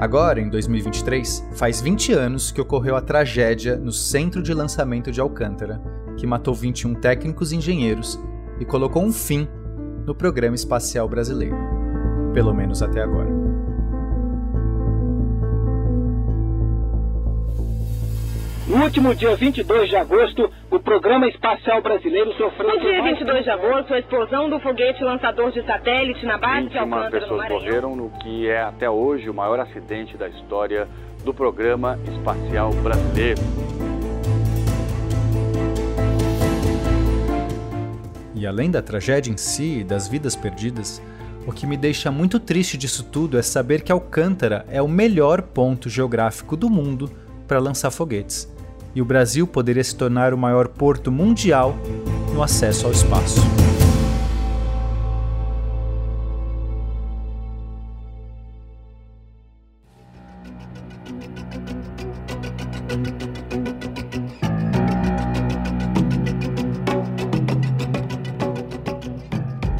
Agora, em 2023, faz 20 anos que ocorreu a tragédia no centro de lançamento de Alcântara, que matou 21 técnicos e engenheiros e colocou um fim no programa espacial brasileiro. Pelo menos até agora. No último dia 22 de agosto, o Programa Espacial Brasileiro sofreu... No dia 22 de agosto, a explosão do foguete lançador de satélite na base de Alcântara, pessoas morreram no que é até hoje o maior acidente da história do Programa Espacial Brasileiro. E além da tragédia em si e das vidas perdidas, o que me deixa muito triste disso tudo é saber que Alcântara é o melhor ponto geográfico do mundo para lançar foguetes e o Brasil poderia se tornar o maior porto mundial no acesso ao espaço.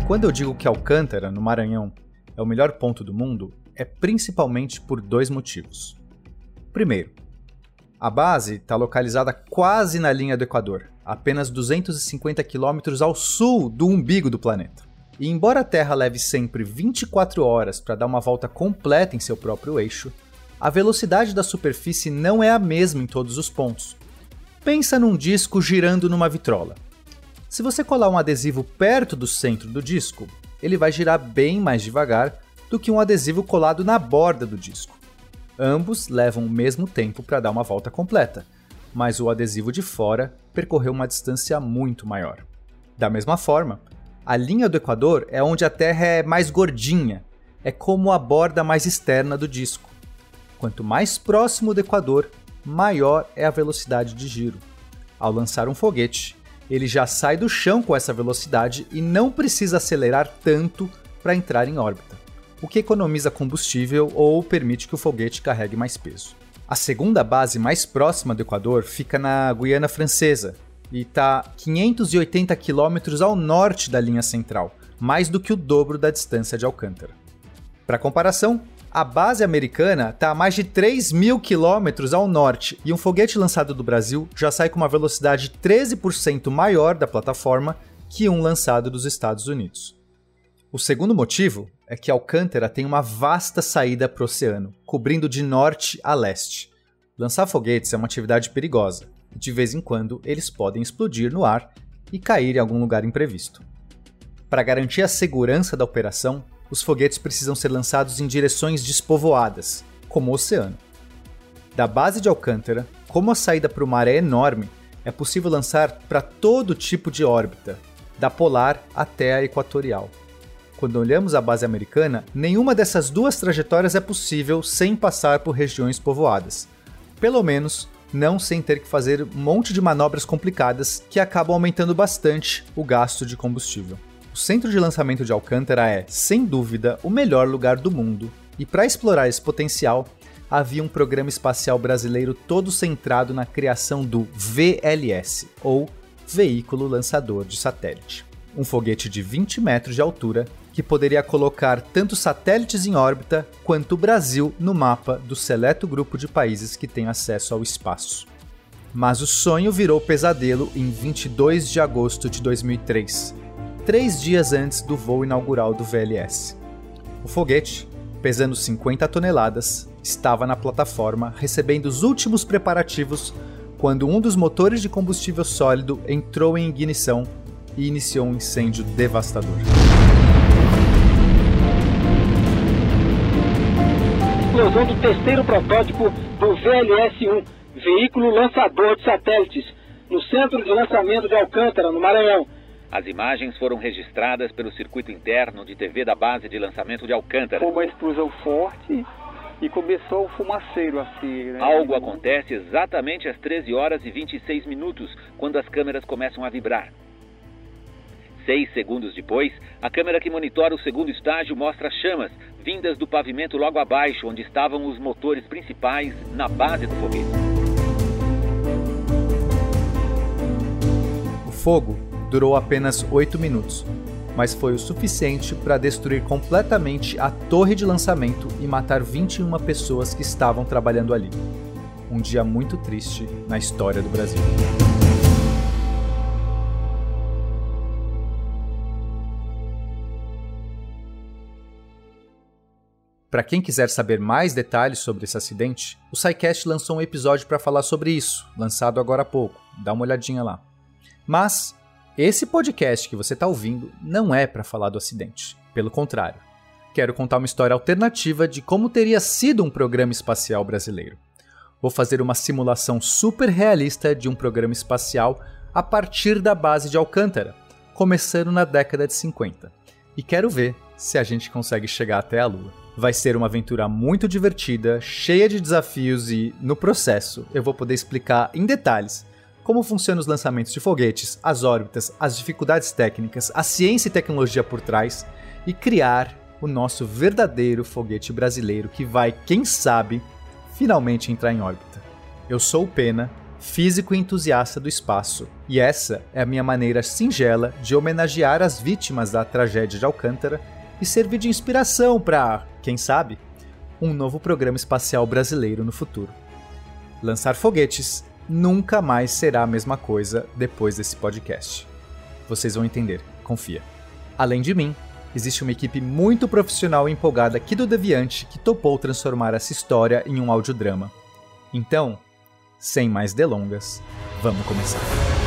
Quando eu digo que Alcântara, no Maranhão, é o melhor ponto do mundo, é principalmente por dois motivos. Primeiro, a base está localizada quase na linha do Equador, apenas 250 quilômetros ao sul do umbigo do planeta. E embora a Terra leve sempre 24 horas para dar uma volta completa em seu próprio eixo, a velocidade da superfície não é a mesma em todos os pontos. Pensa num disco girando numa vitrola. Se você colar um adesivo perto do centro do disco, ele vai girar bem mais devagar do que um adesivo colado na borda do disco. Ambos levam o mesmo tempo para dar uma volta completa, mas o adesivo de fora percorreu uma distância muito maior. Da mesma forma, a linha do Equador é onde a Terra é mais gordinha, é como a borda mais externa do disco. Quanto mais próximo do Equador, maior é a velocidade de giro. Ao lançar um foguete, ele já sai do chão com essa velocidade e não precisa acelerar tanto para entrar em órbita o que economiza combustível ou permite que o foguete carregue mais peso. A segunda base mais próxima do Equador fica na Guiana Francesa e está 580 quilômetros ao norte da linha central, mais do que o dobro da distância de Alcântara. Para comparação, a base americana está a mais de 3 mil quilômetros ao norte e um foguete lançado do Brasil já sai com uma velocidade 13% maior da plataforma que um lançado dos Estados Unidos. O segundo motivo é que Alcântara tem uma vasta saída para o oceano, cobrindo de norte a leste. Lançar foguetes é uma atividade perigosa, e de vez em quando eles podem explodir no ar e cair em algum lugar imprevisto. Para garantir a segurança da operação, os foguetes precisam ser lançados em direções despovoadas, como o oceano. Da base de Alcântara, como a saída para o mar é enorme, é possível lançar para todo tipo de órbita, da polar até a equatorial. Quando olhamos a base americana, nenhuma dessas duas trajetórias é possível sem passar por regiões povoadas. Pelo menos, não sem ter que fazer um monte de manobras complicadas que acabam aumentando bastante o gasto de combustível. O centro de lançamento de Alcântara é, sem dúvida, o melhor lugar do mundo, e para explorar esse potencial, havia um programa espacial brasileiro todo centrado na criação do VLS, ou Veículo Lançador de Satélite. Um foguete de 20 metros de altura que poderia colocar tanto satélites em órbita quanto o Brasil no mapa do seleto grupo de países que tem acesso ao espaço. Mas o sonho virou pesadelo em 22 de agosto de 2003, três dias antes do voo inaugural do VLS. O foguete, pesando 50 toneladas, estava na plataforma recebendo os últimos preparativos quando um dos motores de combustível sólido entrou em ignição e iniciou um incêndio devastador. explosão do terceiro protótipo do VLS-1, veículo lançador de satélites, no centro de lançamento de Alcântara, no Maranhão. As imagens foram registradas pelo circuito interno de TV da base de lançamento de Alcântara. Foi uma explosão forte e começou o fumaceiro assim. Né? Algo acontece exatamente às 13 horas e 26 minutos, quando as câmeras começam a vibrar. Seis segundos depois, a câmera que monitora o segundo estágio mostra chamas vindas do pavimento logo abaixo, onde estavam os motores principais na base do foguete. O fogo durou apenas oito minutos, mas foi o suficiente para destruir completamente a torre de lançamento e matar 21 pessoas que estavam trabalhando ali. Um dia muito triste na história do Brasil. Para quem quiser saber mais detalhes sobre esse acidente, o SciCast lançou um episódio para falar sobre isso, lançado agora há pouco. Dá uma olhadinha lá. Mas esse podcast que você está ouvindo não é para falar do acidente. Pelo contrário, quero contar uma história alternativa de como teria sido um programa espacial brasileiro. Vou fazer uma simulação super realista de um programa espacial a partir da base de Alcântara, começando na década de 50. E quero ver se a gente consegue chegar até a Lua. Vai ser uma aventura muito divertida, cheia de desafios e, no processo, eu vou poder explicar em detalhes como funcionam os lançamentos de foguetes, as órbitas, as dificuldades técnicas, a ciência e tecnologia por trás e criar o nosso verdadeiro foguete brasileiro que vai, quem sabe, finalmente entrar em órbita. Eu sou o Pena, físico e entusiasta do espaço, e essa é a minha maneira singela de homenagear as vítimas da tragédia de Alcântara e servir de inspiração para, quem sabe, um novo programa espacial brasileiro no futuro. Lançar foguetes nunca mais será a mesma coisa depois desse podcast. Vocês vão entender, confia. Além de mim, existe uma equipe muito profissional e empolgada aqui do Deviante que topou transformar essa história em um audiodrama. Então, sem mais delongas, vamos começar.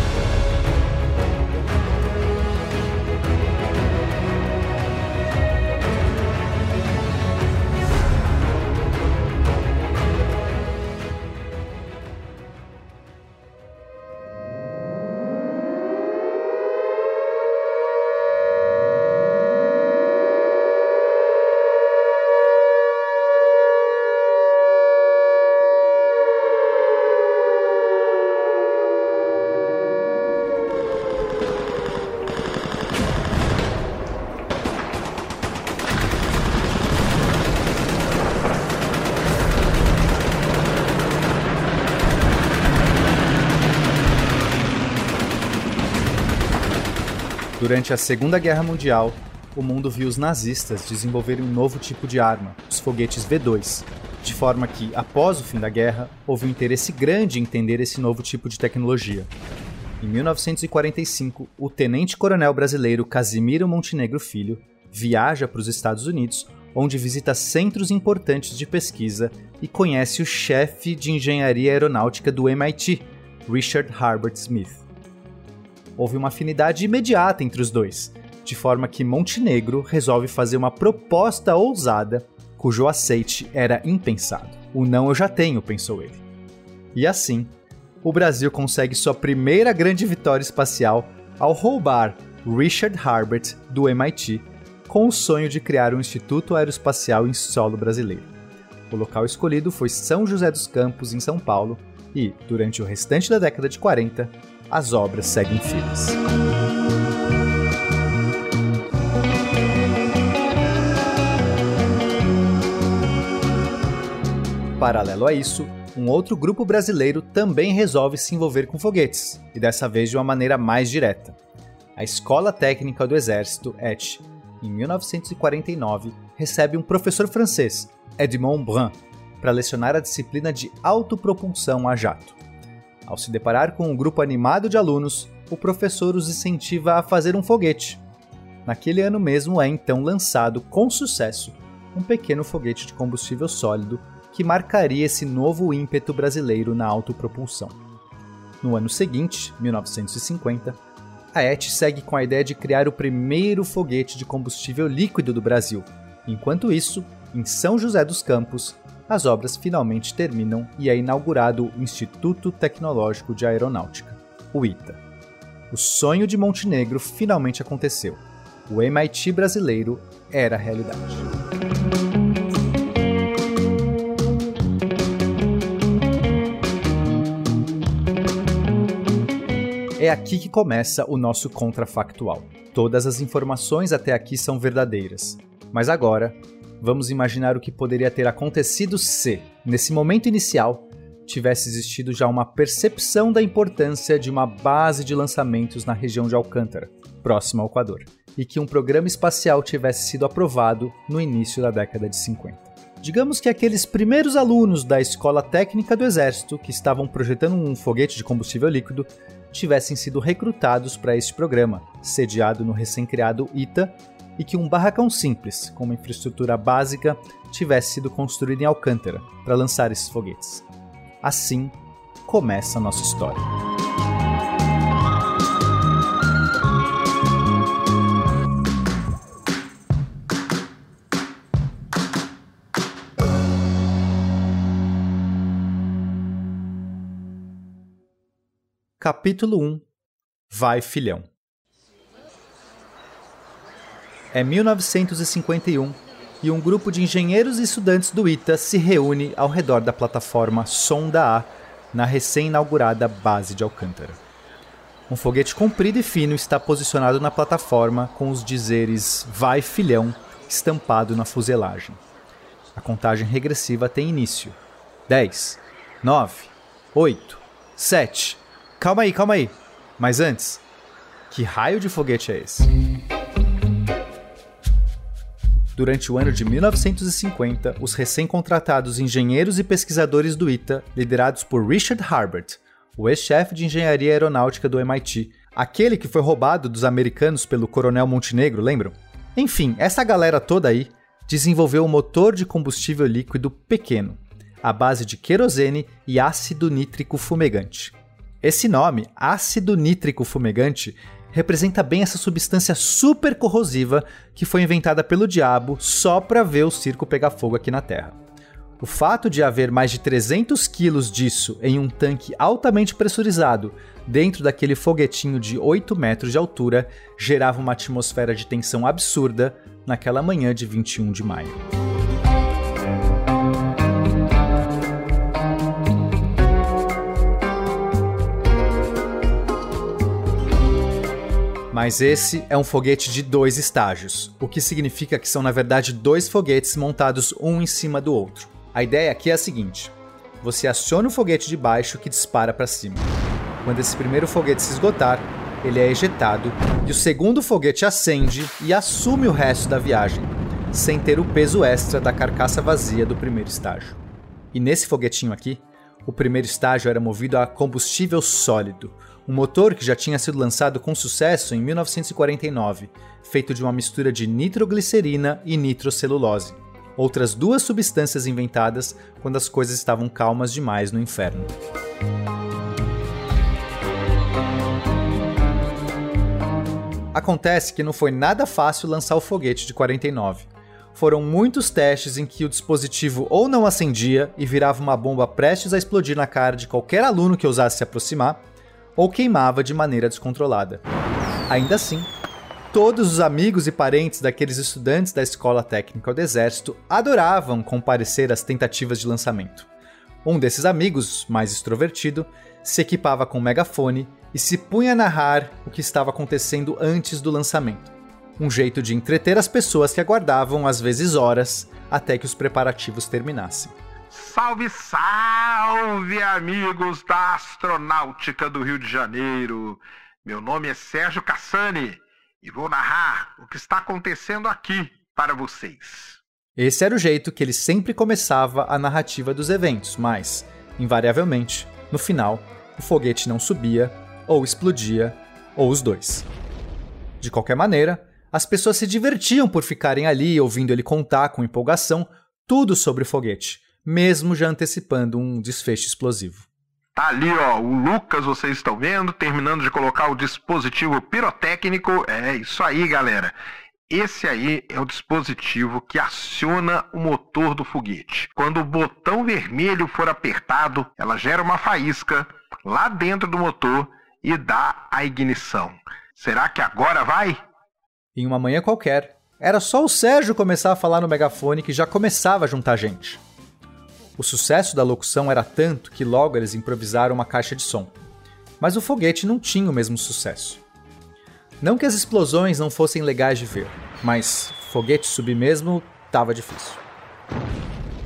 Durante a Segunda Guerra Mundial, o mundo viu os nazistas desenvolverem um novo tipo de arma, os foguetes V2, de forma que, após o fim da guerra, houve um interesse grande em entender esse novo tipo de tecnologia. Em 1945, o tenente-coronel brasileiro Casimiro Montenegro Filho viaja para os Estados Unidos, onde visita centros importantes de pesquisa e conhece o chefe de engenharia aeronáutica do MIT, Richard Harbert Smith houve uma afinidade imediata entre os dois, de forma que Montenegro resolve fazer uma proposta ousada cujo aceite era impensado. O não eu já tenho, pensou ele. E assim, o Brasil consegue sua primeira grande vitória espacial ao roubar Richard Harbert do MIT com o sonho de criar um instituto aeroespacial em solo brasileiro. O local escolhido foi São José dos Campos, em São Paulo, e, durante o restante da década de 40, as obras seguem firmes. Paralelo a isso, um outro grupo brasileiro também resolve se envolver com foguetes, e dessa vez de uma maneira mais direta. A Escola Técnica do Exército, ET, em 1949, recebe um professor francês, Edmond Brun, para lecionar a disciplina de autopropulsão a jato. Ao se deparar com um grupo animado de alunos, o professor os incentiva a fazer um foguete. Naquele ano mesmo é então lançado com sucesso um pequeno foguete de combustível sólido que marcaria esse novo ímpeto brasileiro na autopropulsão. No ano seguinte, 1950, a ET segue com a ideia de criar o primeiro foguete de combustível líquido do Brasil. Enquanto isso, em São José dos Campos, as obras finalmente terminam e é inaugurado o Instituto Tecnológico de Aeronáutica, o ITA. O sonho de Montenegro finalmente aconteceu. O MIT brasileiro era realidade. É aqui que começa o nosso contrafactual. Todas as informações até aqui são verdadeiras. Mas agora, vamos imaginar o que poderia ter acontecido se, nesse momento inicial, tivesse existido já uma percepção da importância de uma base de lançamentos na região de Alcântara, próxima ao Equador. e que um programa espacial tivesse sido aprovado no início da década de 50. Digamos que aqueles primeiros alunos da Escola Técnica do Exército que estavam projetando um foguete de combustível líquido tivessem sido recrutados para este programa, sediado no recém-criado ITA, e que um barracão simples, com uma infraestrutura básica, tivesse sido construído em Alcântara para lançar esses foguetes. Assim começa a nossa história. Capítulo 1 Vai Filhão É 1951 e um grupo de engenheiros e estudantes do ITA se reúne ao redor da plataforma Sonda A na recém-inaugurada base de Alcântara. Um foguete comprido e fino está posicionado na plataforma com os dizeres Vai Filhão estampado na fuselagem. A contagem regressiva tem início. 10, 9, 8, 7. Calma aí, calma aí. Mas antes, que raio de foguete é esse? Durante o ano de 1950, os recém-contratados engenheiros e pesquisadores do ITA, liderados por Richard Harbert, o ex-chefe de engenharia aeronáutica do MIT, aquele que foi roubado dos americanos pelo Coronel Montenegro, lembram? Enfim, essa galera toda aí desenvolveu um motor de combustível líquido pequeno, à base de querosene e ácido nítrico fumegante. Esse nome, ácido nítrico fumegante, representa bem essa substância super corrosiva que foi inventada pelo diabo só para ver o circo pegar fogo aqui na Terra. O fato de haver mais de 300 quilos disso em um tanque altamente pressurizado dentro daquele foguetinho de 8 metros de altura gerava uma atmosfera de tensão absurda naquela manhã de 21 de maio. Mas esse é um foguete de dois estágios, o que significa que são na verdade dois foguetes montados um em cima do outro. A ideia aqui é a seguinte: você aciona o foguete de baixo que dispara para cima. Quando esse primeiro foguete se esgotar, ele é ejetado e o segundo foguete acende e assume o resto da viagem, sem ter o peso extra da carcaça vazia do primeiro estágio. E nesse foguetinho aqui, o primeiro estágio era movido a combustível sólido, um motor que já tinha sido lançado com sucesso em 1949, feito de uma mistura de nitroglicerina e nitrocelulose, outras duas substâncias inventadas quando as coisas estavam calmas demais no inferno. Acontece que não foi nada fácil lançar o foguete de 49. Foram muitos testes em que o dispositivo ou não acendia e virava uma bomba prestes a explodir na cara de qualquer aluno que ousasse se aproximar, ou queimava de maneira descontrolada. Ainda assim, todos os amigos e parentes daqueles estudantes da Escola Técnica do Exército adoravam comparecer às tentativas de lançamento. Um desses amigos, mais extrovertido, se equipava com um megafone e se punha a narrar o que estava acontecendo antes do lançamento. Um jeito de entreter as pessoas que aguardavam, às vezes horas, até que os preparativos terminassem. Salve, salve, amigos da Astronáutica do Rio de Janeiro. Meu nome é Sérgio Cassani e vou narrar o que está acontecendo aqui para vocês. Esse era o jeito que ele sempre começava a narrativa dos eventos, mas, invariavelmente, no final, o foguete não subia, ou explodia, ou os dois. De qualquer maneira, as pessoas se divertiam por ficarem ali ouvindo ele contar com empolgação tudo sobre o foguete mesmo já antecipando um desfecho explosivo. Tá ali, ó, o Lucas, vocês estão vendo, terminando de colocar o dispositivo pirotécnico. É isso aí, galera. Esse aí é o dispositivo que aciona o motor do foguete. Quando o botão vermelho for apertado, ela gera uma faísca lá dentro do motor e dá a ignição. Será que agora vai? Em uma manhã qualquer, era só o Sérgio começar a falar no megafone que já começava a juntar gente. O sucesso da locução era tanto que logo eles improvisaram uma caixa de som. Mas o foguete não tinha o mesmo sucesso. Não que as explosões não fossem legais de ver, mas foguete subir mesmo estava difícil.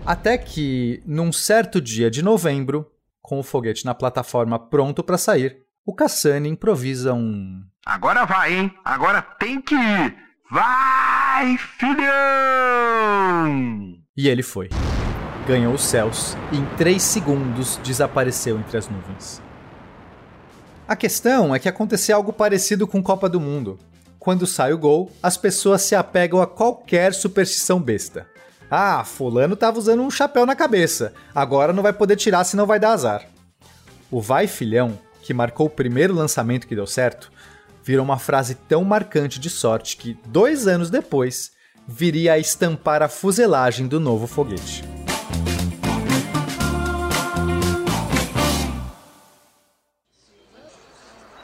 Até que, num certo dia de novembro, com o foguete na plataforma pronto para sair, o Cassani improvisa um. Agora vai, hein? Agora tem que ir. Vai, filhão! E ele foi. Ganhou os céus e em três segundos desapareceu entre as nuvens. A questão é que aconteceu algo parecido com Copa do Mundo. Quando sai o gol, as pessoas se apegam a qualquer superstição besta. Ah, fulano tava usando um chapéu na cabeça, agora não vai poder tirar senão vai dar azar. O vai filhão, que marcou o primeiro lançamento que deu certo, virou uma frase tão marcante de sorte que, dois anos depois, viria a estampar a fuselagem do novo foguete.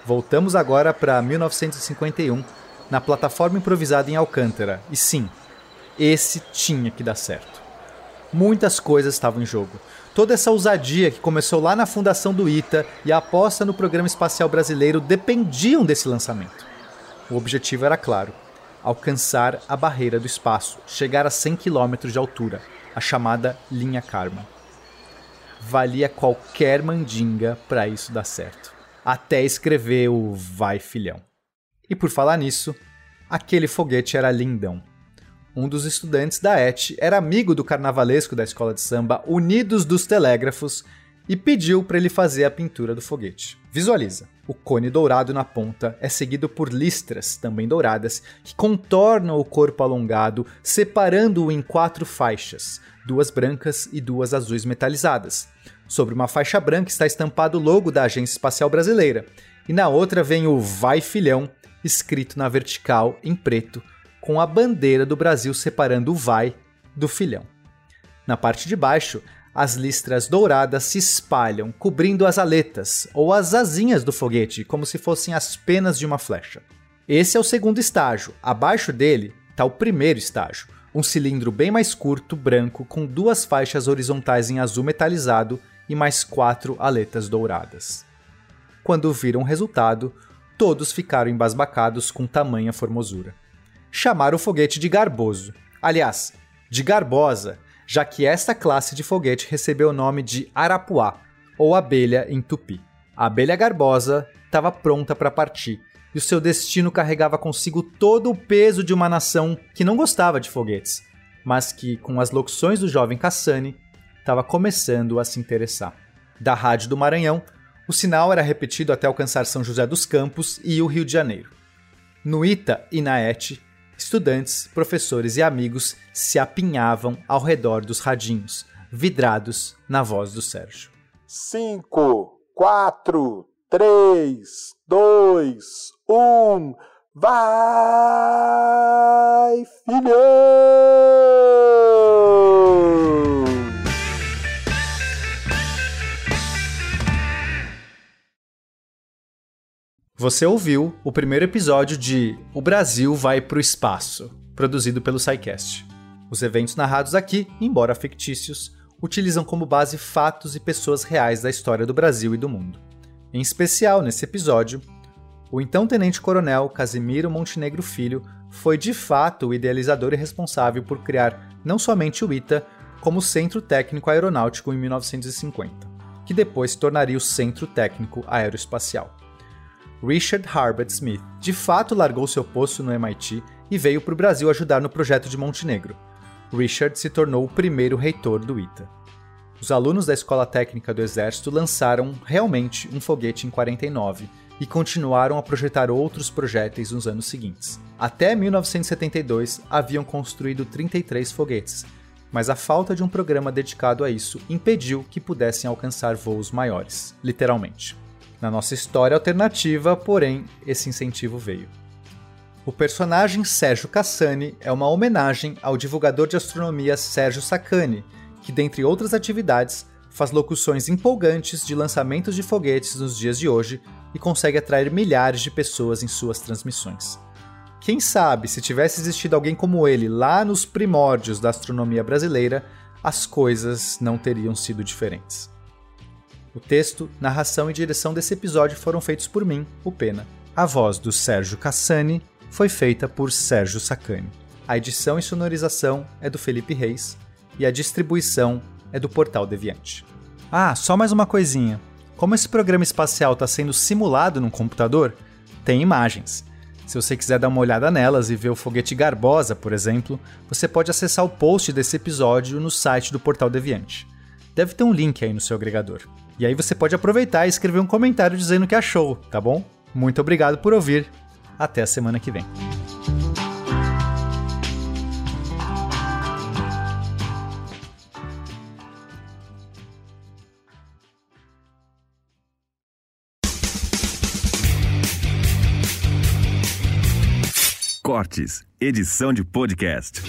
Voltamos agora para 1951, na plataforma improvisada em Alcântara, e sim, esse tinha que dar certo. Muitas coisas estavam em jogo. Toda essa ousadia que começou lá na fundação do ITA e a aposta no programa espacial brasileiro dependiam desse lançamento. O objetivo era claro: alcançar a barreira do espaço, chegar a 100 km de altura, a chamada linha Karma. Valia qualquer mandinga para isso dar certo até escrever o Vai Filhão. E por falar nisso, aquele foguete era lindão. Um dos estudantes da ET era amigo do carnavalesco da escola de samba Unidos dos Telégrafos e pediu para ele fazer a pintura do foguete. Visualiza. O cone dourado na ponta é seguido por listras, também douradas, que contornam o corpo alongado, separando-o em quatro faixas, duas brancas e duas azuis metalizadas. Sobre uma faixa branca está estampado o logo da Agência Espacial Brasileira, e na outra vem o Vai Filhão, escrito na vertical em preto, com a bandeira do Brasil separando o Vai do Filhão. Na parte de baixo, as listras douradas se espalham, cobrindo as aletas ou as asinhas do foguete, como se fossem as penas de uma flecha. Esse é o segundo estágio. Abaixo dele está o primeiro estágio, um cilindro bem mais curto, branco, com duas faixas horizontais em azul metalizado e mais quatro aletas douradas. Quando viram o resultado, todos ficaram embasbacados com tamanha formosura. Chamaram o foguete de Garboso. Aliás, de Garbosa, já que esta classe de foguete recebeu o nome de Arapuá, ou abelha em tupi. A abelha garbosa estava pronta para partir, e o seu destino carregava consigo todo o peso de uma nação que não gostava de foguetes, mas que, com as locuções do jovem Cassani, estava começando a se interessar. Da Rádio do Maranhão, o sinal era repetido até alcançar São José dos Campos e o Rio de Janeiro. No ITA e na ET, estudantes, professores e amigos se apinhavam ao redor dos radinhos, vidrados na voz do Sérgio. 5, 4, 3, 2, 1, vai, filhão! Você ouviu o primeiro episódio de O Brasil vai pro espaço, produzido pelo SciCast. Os eventos narrados aqui, embora fictícios, utilizam como base fatos e pessoas reais da história do Brasil e do mundo. Em especial, nesse episódio, o então tenente-coronel Casimiro Montenegro Filho foi de fato o idealizador e responsável por criar não somente o ITA, como o Centro Técnico Aeronáutico em 1950, que depois se tornaria o Centro Técnico Aeroespacial. Richard Harbert Smith de fato largou seu posto no MIT e veio para o Brasil ajudar no projeto de Montenegro. Richard se tornou o primeiro reitor do ITA. Os alunos da Escola Técnica do Exército lançaram realmente um foguete em 49 e continuaram a projetar outros projéteis nos anos seguintes. Até 1972 haviam construído 33 foguetes, mas a falta de um programa dedicado a isso impediu que pudessem alcançar voos maiores, literalmente. Na nossa história alternativa, porém, esse incentivo veio. O personagem Sérgio Cassani é uma homenagem ao divulgador de astronomia Sérgio Sacani, que, dentre outras atividades, faz locuções empolgantes de lançamentos de foguetes nos dias de hoje e consegue atrair milhares de pessoas em suas transmissões. Quem sabe, se tivesse existido alguém como ele lá nos primórdios da astronomia brasileira, as coisas não teriam sido diferentes. O texto, narração e direção desse episódio foram feitos por mim, o Pena. A voz do Sérgio Cassani foi feita por Sérgio Sacani. A edição e sonorização é do Felipe Reis e a distribuição é do Portal Deviante. Ah, só mais uma coisinha. Como esse programa espacial está sendo simulado num computador, tem imagens. Se você quiser dar uma olhada nelas e ver o foguete Garbosa, por exemplo, você pode acessar o post desse episódio no site do Portal Deviante. Deve ter um link aí no seu agregador. E aí você pode aproveitar e escrever um comentário dizendo o que achou, tá bom? Muito obrigado por ouvir. Até a semana que vem. Cortes, edição de podcast.